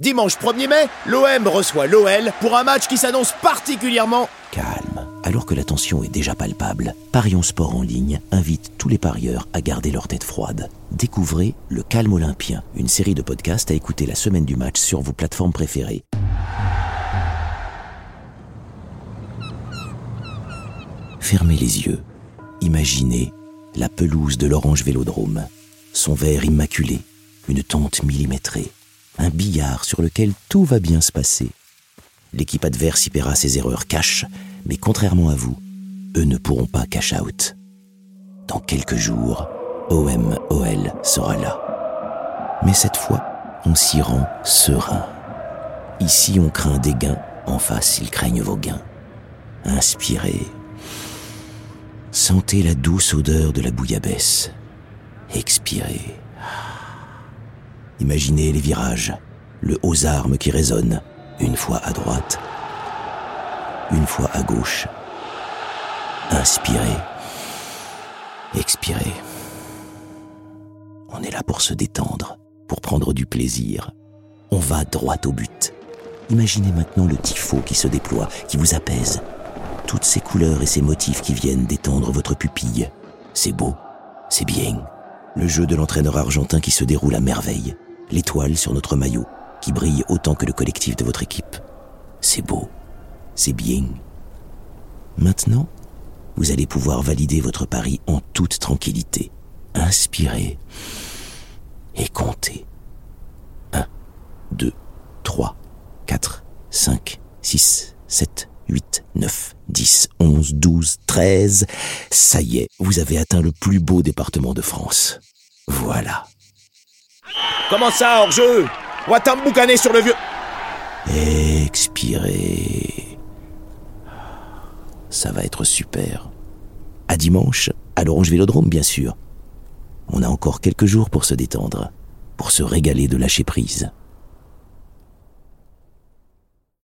Dimanche 1er mai, l'OM reçoit l'OL pour un match qui s'annonce particulièrement calme. Alors que la tension est déjà palpable, Parions Sport en ligne invite tous les parieurs à garder leur tête froide. Découvrez Le Calme Olympien, une série de podcasts à écouter la semaine du match sur vos plateformes préférées. Fermez les yeux. Imaginez la pelouse de l'Orange Vélodrome, son verre immaculé, une tente millimétrée, un billard sur lequel tout va bien se passer. L'équipe adverse y paiera ses erreurs cash, mais contrairement à vous, eux ne pourront pas cash out. Dans quelques jours, OM OL sera là. Mais cette fois, on s'y rend serein. Ici, on craint des gains, en face, ils craignent vos gains. Inspirez. Sentez la douce odeur de la bouillabaisse. Expirez. Imaginez les virages, le haut armes qui résonne, une fois à droite, une fois à gauche. Inspirez. Expirez. On est là pour se détendre, pour prendre du plaisir. On va droit au but. Imaginez maintenant le tifo qui se déploie, qui vous apaise. Toutes ces couleurs et ces motifs qui viennent détendre votre pupille. C'est beau, c'est bien. Le jeu de l'entraîneur argentin qui se déroule à merveille. L'étoile sur notre maillot, qui brille autant que le collectif de votre équipe. C'est beau, c'est bien. Maintenant, vous allez pouvoir valider votre pari en toute tranquillité. Inspirez et comptez. 1, 2, 3, 4, 5, 6, 7, 8, 9, 10, 11, 12, 13. Ça y est, vous avez atteint le plus beau département de France. Voilà. Comment ça, hors-jeu? On va t'emboucaner sur le vieux... Expirez. Ça va être super. À dimanche, à l'Orange Vélodrome, bien sûr. On a encore quelques jours pour se détendre, pour se régaler de lâcher prise.